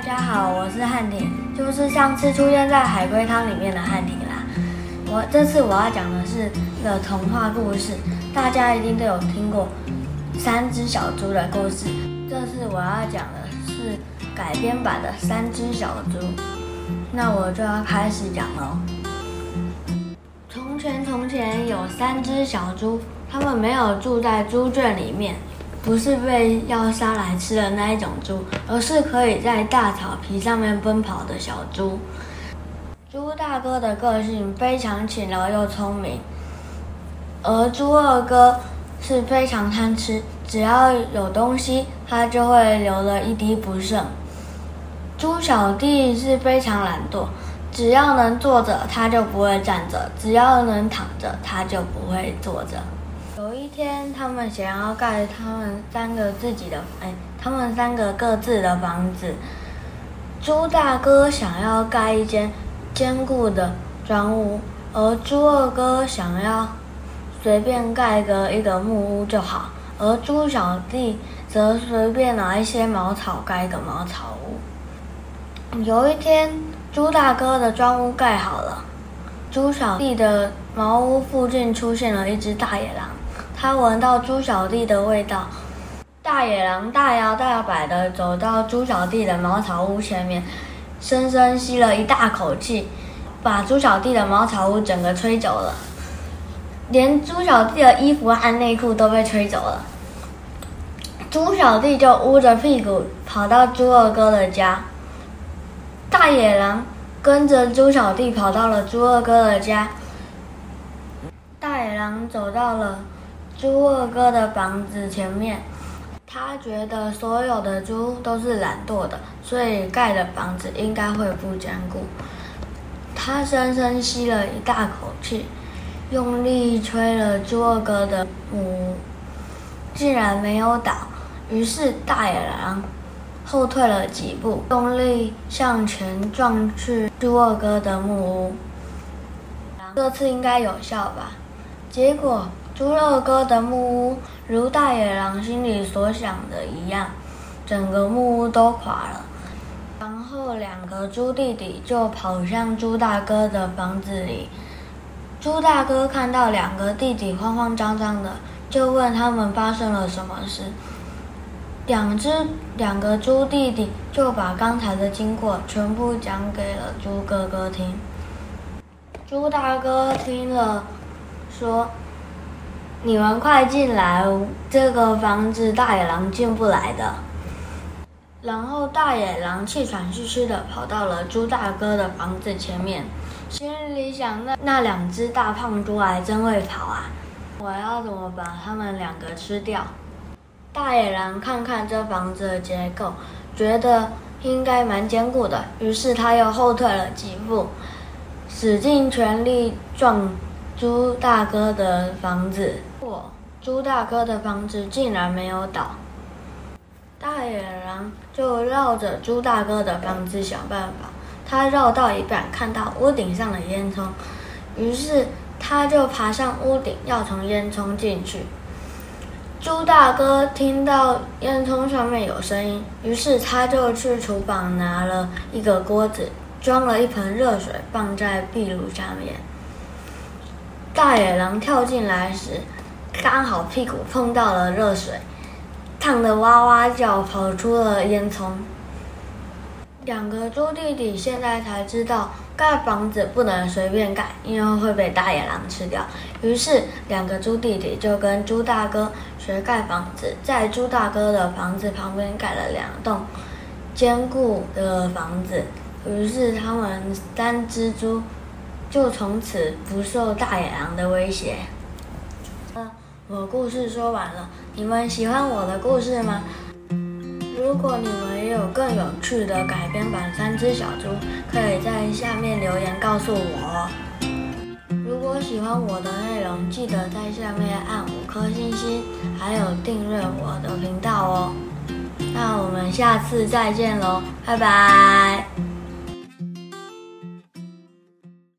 大家好，我是汉婷，就是上次出现在海龟汤里面的汉婷啦。我这次我要讲的是一个童话故事，大家一定都有听过三只小猪的故事。这次我要讲的是改编版的三只小猪，那我就要开始讲喽。从前从前有三只小猪，他们没有住在猪圈里面。不是被要杀来吃的那一种猪，而是可以在大草皮上面奔跑的小猪。猪大哥的个性非常勤劳又聪明，而猪二哥是非常贪吃，只要有东西，他就会留了一滴不剩。猪小弟是非常懒惰，只要能坐着，他就不会站着；只要能躺着，他就不会坐着。天，他们想要盖他们三个自己的，哎，他们三个各自的房子。猪大哥想要盖一间坚固的砖屋，而猪二哥想要随便盖个一个木屋就好，而猪小弟则随便拿一些茅草盖一个茅草屋。有一天，猪大哥的砖屋盖好了，猪小弟的茅屋附近出现了一只大野狼。他闻到猪小弟的味道，大野狼大摇大摆地走到猪小弟的茅草屋前面，深深吸了一大口气，把猪小弟的茅草屋整个吹走了，连猪小弟的衣服和内裤都被吹走了。猪小弟就捂着屁股跑到猪二哥的家，大野狼跟着猪小弟跑到了猪二哥的家，大野狼走到了。猪二哥的房子前面，他觉得所有的猪都是懒惰的，所以盖的房子应该会不坚固。他深深吸了一大口气，用力吹了猪二哥的木屋，竟然没有倒。于是大野狼后退了几步，用力向前撞去猪二哥的木屋。这次应该有效吧？结果。猪二哥的木屋如大野狼心里所想的一样，整个木屋都垮了。然后两个猪弟弟就跑向猪大哥的房子里。猪大哥看到两个弟弟慌慌张张的，就问他们发生了什么事。两只两个猪弟弟就把刚才的经过全部讲给了猪哥哥听。猪大哥听了，说。你们快进来哦！这个房子大野狼进不来的。然后大野狼气喘吁吁的跑到了猪大哥的房子前面，心里想：那那两只大胖猪还真会跑啊！我要怎么把他们两个吃掉？大野狼看看这房子的结构，觉得应该蛮坚固的，于是他又后退了几步，使尽全力撞猪大哥的房子。猪大哥的房子竟然没有倒，大野狼就绕着猪大哥的房子想办法。他绕到一半，看到屋顶上的烟囱，于是他就爬上屋顶，要从烟囱进去。猪大哥听到烟囱上面有声音，于是他就去厨房拿了一个锅子，装了一盆热水，放在壁炉下面。大野狼跳进来时，刚好屁股碰到了热水，烫得哇哇叫，跑出了烟囱。两个猪弟弟现在才知道，盖房子不能随便盖，因为会被大野狼吃掉。于是，两个猪弟弟就跟猪大哥学盖房子，在猪大哥的房子旁边盖了两栋坚固的房子。于是，他们三只猪就从此不受大野狼的威胁。我故事说完了，你们喜欢我的故事吗？如果你们也有更有趣的改编版《三只小猪》，可以在下面留言告诉我。如果喜欢我的内容，记得在下面按五颗星星，还有订阅我的频道哦。那我们下次再见喽，拜拜。